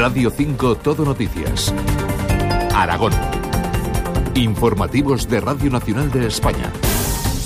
Radio 5 Todo Noticias. Aragón. Informativos de Radio Nacional de España.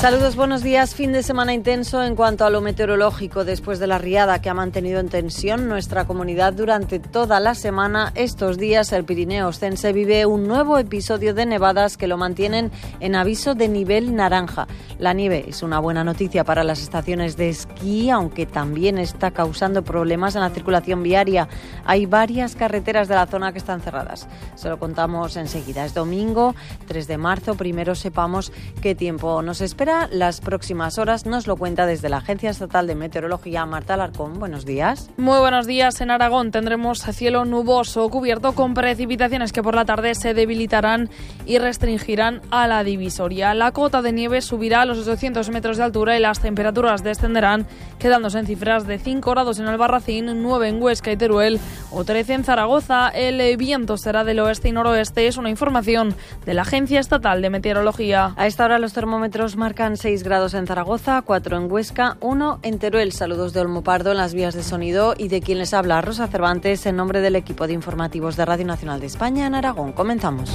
Saludos, buenos días. Fin de semana intenso en cuanto a lo meteorológico después de la riada que ha mantenido en tensión nuestra comunidad durante toda la semana. Estos días el Pirineo Ostense vive un nuevo episodio de nevadas que lo mantienen en aviso de nivel naranja. La nieve es una buena noticia para las estaciones de esquí, aunque también está causando problemas en la circulación viaria. Hay varias carreteras de la zona que están cerradas. Se lo contamos enseguida. Es domingo, 3 de marzo. Primero sepamos qué tiempo nos espera las próximas horas. Nos lo cuenta desde la Agencia Estatal de Meteorología, Marta Alarcón. Buenos días. Muy buenos días. En Aragón tendremos cielo nuboso cubierto con precipitaciones que por la tarde se debilitarán y restringirán a la divisoria. La cota de nieve subirá a los 800 metros de altura y las temperaturas descenderán, quedándose en cifras de 5 grados en Albarracín, 9 en Huesca y Teruel o 13 en Zaragoza. El viento será del oeste y noroeste. Es una información de la Agencia Estatal de Meteorología. A esta hora los termómetros marcan 6 grados en Zaragoza, 4 en Huesca, 1 en Teruel. Saludos de Olmo Pardo en las vías de sonido y de quien les habla Rosa Cervantes en nombre del equipo de informativos de Radio Nacional de España en Aragón. Comenzamos.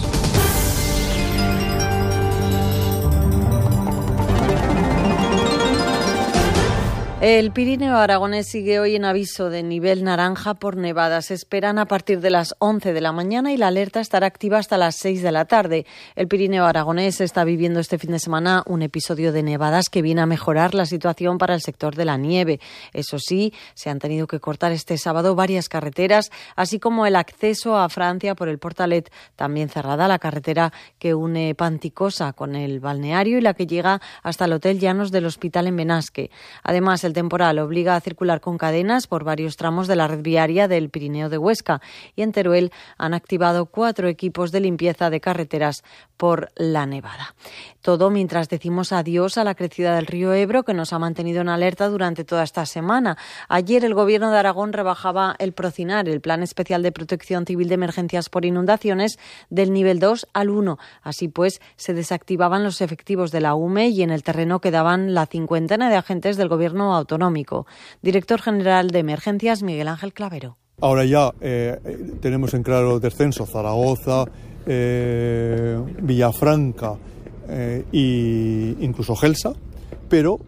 El Pirineo Aragonés sigue hoy en aviso de nivel naranja por nevadas. Se esperan a partir de las 11 de la mañana y la alerta estará activa hasta las 6 de la tarde. El Pirineo Aragonés está viviendo este fin de semana un episodio de nevadas que viene a mejorar la situación para el sector de la nieve. Eso sí, se han tenido que cortar este sábado varias carreteras, así como el acceso a Francia por el Portalet, también cerrada la carretera que une Panticosa con el balneario y la que llega hasta el Hotel Llanos del Hospital en Benasque. Además, el temporal obliga a circular con cadenas por varios tramos de la red viaria del Pirineo de Huesca y en Teruel han activado cuatro equipos de limpieza de carreteras por la nevada. Todo mientras decimos adiós a la crecida del río Ebro que nos ha mantenido en alerta durante toda esta semana. Ayer el Gobierno de Aragón rebajaba el Procinar, el Plan Especial de Protección Civil de Emergencias por Inundaciones, del nivel 2 al 1. Así pues, se desactivaban los efectivos de la UME y en el terreno quedaban la cincuentena de agentes del Gobierno autonómico. Director General de Emergencias, Miguel Ángel Clavero. Ahora ya eh, tenemos en claro descenso Zaragoza, eh, Villafranca e incluso Gelsa pero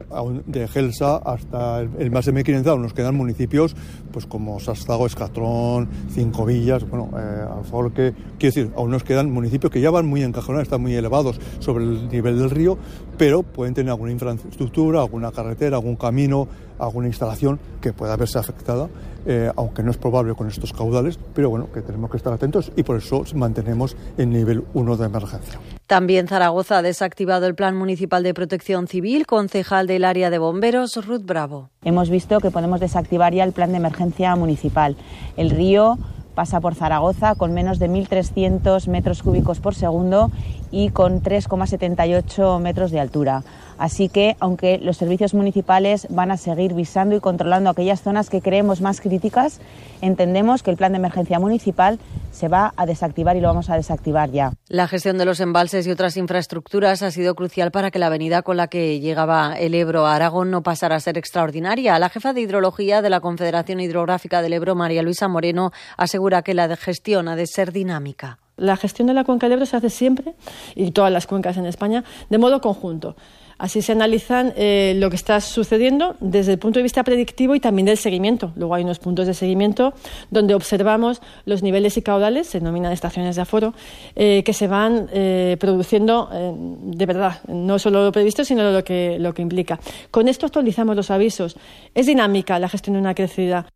de Gelsa hasta el, más de 1500 nos quedan municipios pues como Sastago, Escatrón, Cinco Villas, bueno, eh, Alforque, quiero decir, aún nos quedan municipios que ya van muy encajonados, están muy elevados sobre el nivel del río, pero pueden tener alguna infraestructura, alguna carretera, algún camino, alguna instalación que pueda verse afectada, eh, aunque no es probable con estos caudales, pero bueno, que tenemos que estar atentos y por eso mantenemos el nivel 1 de emergencia. También Zaragoza ha desactivado el Plan Municipal de Protección Civil, concejal del área de bomberos, Ruth Bravo. Hemos visto que podemos desactivar ya el plan de emergencia municipal. El río pasa por Zaragoza con menos de 1.300 metros cúbicos por segundo y con 3,78 metros de altura. Así que, aunque los servicios municipales van a seguir visando y controlando aquellas zonas que creemos más críticas, entendemos que el plan de emergencia municipal se va a desactivar y lo vamos a desactivar ya. La gestión de los embalses y otras infraestructuras ha sido crucial para que la avenida con la que llegaba el Ebro a Aragón no pasara a ser extraordinaria. La jefa de hidrología de la Confederación Hidrográfica del Ebro, María Luisa Moreno, asegura que la gestión ha de ser dinámica. La gestión de la cuenca del Ebro se hace siempre, y todas las cuencas en España, de modo conjunto. Así se analizan eh, lo que está sucediendo desde el punto de vista predictivo y también del seguimiento. Luego hay unos puntos de seguimiento donde observamos los niveles y caudales, se denominan estaciones de aforo, eh, que se van eh, produciendo de verdad, no solo lo previsto, sino lo que, lo que implica. Con esto actualizamos los avisos. Es dinámica la gestión de una crecida.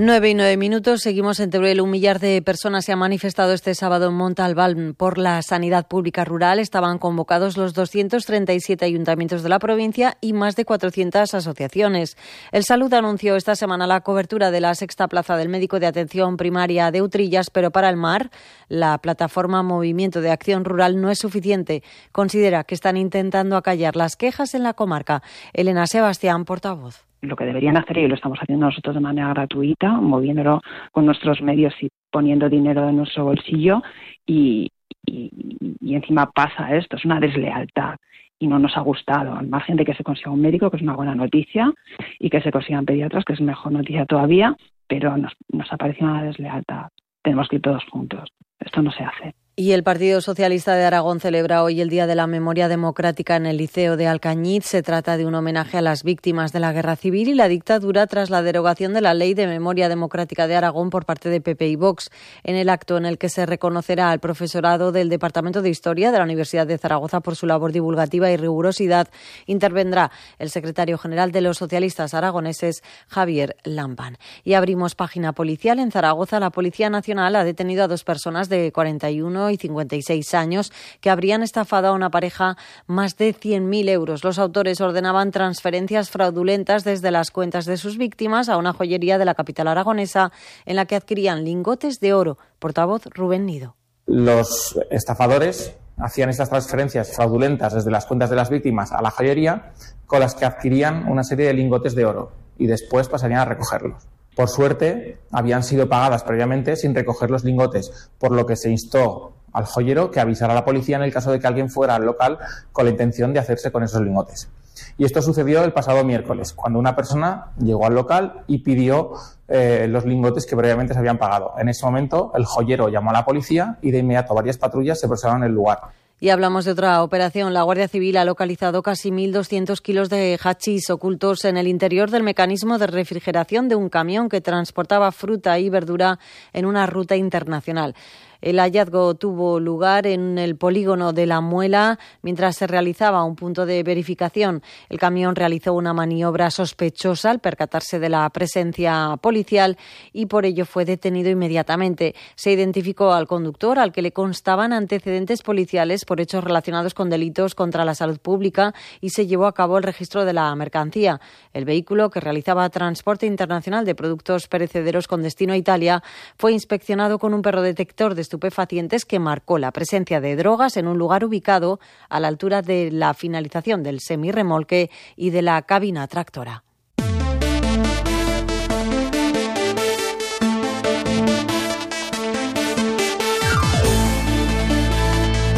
9 y 9 minutos. Seguimos en Teruel. Un millar de personas se han manifestado este sábado en Montalbán por la sanidad pública rural. Estaban convocados los 237 ayuntamientos de la provincia y más de 400 asociaciones. El Salud anunció esta semana la cobertura de la sexta plaza del médico de atención primaria de Utrillas, pero para el mar, la plataforma Movimiento de Acción Rural no es suficiente. Considera que están intentando acallar las quejas en la comarca. Elena Sebastián, portavoz lo que deberían hacer y lo estamos haciendo nosotros de manera gratuita, moviéndolo con nuestros medios y poniendo dinero de nuestro bolsillo y, y, encima pasa esto, es una deslealtad. y no nos ha gustado, al margen de que se consiga un médico, que es una buena noticia, y que se consigan pediatras, que es mejor noticia todavía, pero nos, nos ha parecido una deslealtad. Tenemos que ir todos juntos. Esto no se hace. Y el Partido Socialista de Aragón celebra hoy el Día de la Memoria Democrática en el Liceo de Alcañiz. Se trata de un homenaje a las víctimas de la Guerra Civil y la dictadura tras la derogación de la Ley de Memoria Democrática de Aragón por parte de PP y Vox. En el acto en el que se reconocerá al profesorado del Departamento de Historia de la Universidad de Zaragoza por su labor divulgativa y rigurosidad, intervendrá el secretario general de los socialistas aragoneses, Javier Lampan. Y abrimos página policial. En Zaragoza, la Policía Nacional ha detenido a dos personas de 41 y 56 años que habrían estafado a una pareja más de 100.000 euros. Los autores ordenaban transferencias fraudulentas desde las cuentas de sus víctimas a una joyería de la capital aragonesa en la que adquirían lingotes de oro. Portavoz Rubén Nido. Los estafadores hacían estas transferencias fraudulentas desde las cuentas de las víctimas a la joyería con las que adquirían una serie de lingotes de oro y después pasarían a recogerlos. Por suerte, habían sido pagadas previamente sin recoger los lingotes, por lo que se instó al joyero que avisara a la policía en el caso de que alguien fuera al local con la intención de hacerse con esos lingotes. Y esto sucedió el pasado miércoles, cuando una persona llegó al local y pidió eh, los lingotes que previamente se habían pagado. En ese momento, el joyero llamó a la policía y de inmediato varias patrullas se presentaron en el lugar. Y hablamos de otra operación. La Guardia Civil ha localizado casi 1.200 kilos de hachís ocultos en el interior del mecanismo de refrigeración de un camión que transportaba fruta y verdura en una ruta internacional. El hallazgo tuvo lugar en el polígono de La Muela mientras se realizaba un punto de verificación. El camión realizó una maniobra sospechosa al percatarse de la presencia policial y por ello fue detenido inmediatamente. Se identificó al conductor al que le constaban antecedentes policiales por hechos relacionados con delitos contra la salud pública y se llevó a cabo el registro de la mercancía. El vehículo que realizaba transporte internacional de productos perecederos con destino a Italia fue inspeccionado con un perro detector de estupefacientes que marcó la presencia de drogas en un lugar ubicado a la altura de la finalización del semirremolque y de la cabina tractora.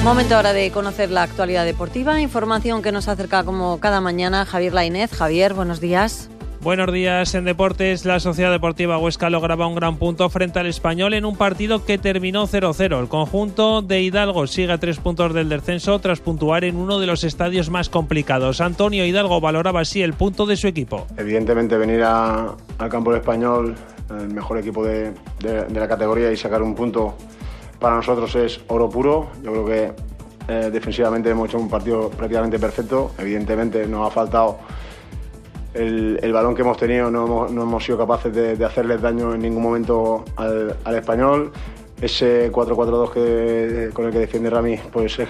Momento ahora de conocer la actualidad deportiva, información que nos acerca como cada mañana Javier Lainez. Javier, buenos días. Buenos días en deportes. La Sociedad Deportiva Huesca lograba un gran punto frente al español en un partido que terminó 0-0. El conjunto de Hidalgo sigue a tres puntos del descenso tras puntuar en uno de los estadios más complicados. Antonio Hidalgo valoraba así el punto de su equipo. Evidentemente venir al campo del español, el mejor equipo de, la categoría y sacar un punto para nosotros es oro puro. Yo creo que eh, defensivamente hemos hecho un partido prácticamente perfecto. Evidentemente nos ha faltado el, balón que hemos tenido no hemos, sido capaces de, hacerles daño en ningún momento al, español. Ese 4-4-2 con el que defiende Rami, pues es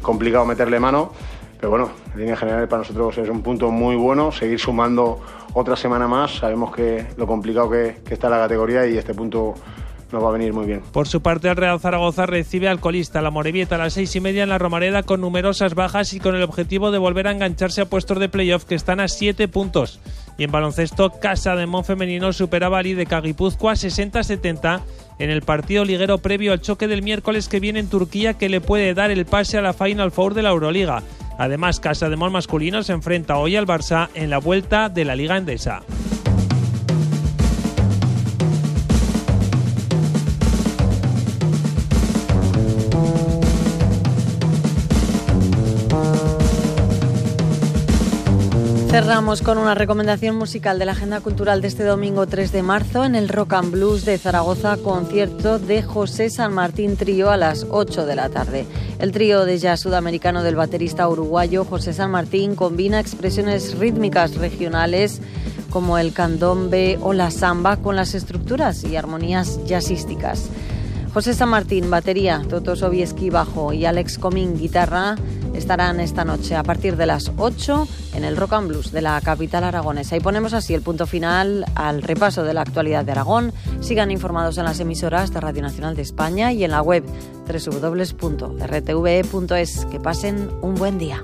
complicado meterle mano. Pero bueno, en línea general para nosotros es un punto muy bueno, seguir sumando otra semana más. Sabemos que lo complicado que, que está la categoría y este punto nos va a venir muy bien. Por su parte, el Real Zaragoza recibe al colista, la Morevieta, a las seis y media en la Romareda con numerosas bajas y con el objetivo de volver a engancharse a puestos de playoff que están a siete puntos. Y en baloncesto, Casa de Mon Femenino superaba al de Cagipuzcoa 60-70 en el partido liguero previo al choque del miércoles que viene en Turquía que le puede dar el pase a la Final Four de la Euroliga. Además, Casa de Mon masculino se enfrenta hoy al Barça en la vuelta de la Liga Endesa. Cerramos con una recomendación musical de la agenda cultural de este domingo 3 de marzo en el Rock and Blues de Zaragoza, concierto de José San Martín Trío a las 8 de la tarde. El trío de jazz sudamericano del baterista uruguayo José San Martín combina expresiones rítmicas regionales como el candombe o la samba con las estructuras y armonías jazzísticas. José San Martín, batería, Toto Sobieski, bajo y Alex Comín, guitarra, estarán esta noche a partir de las 8 en el Rock and Blues de la capital aragonesa. Y ponemos así el punto final al repaso de la actualidad de Aragón. Sigan informados en las emisoras de Radio Nacional de España y en la web www.rtve.es. Que pasen un buen día.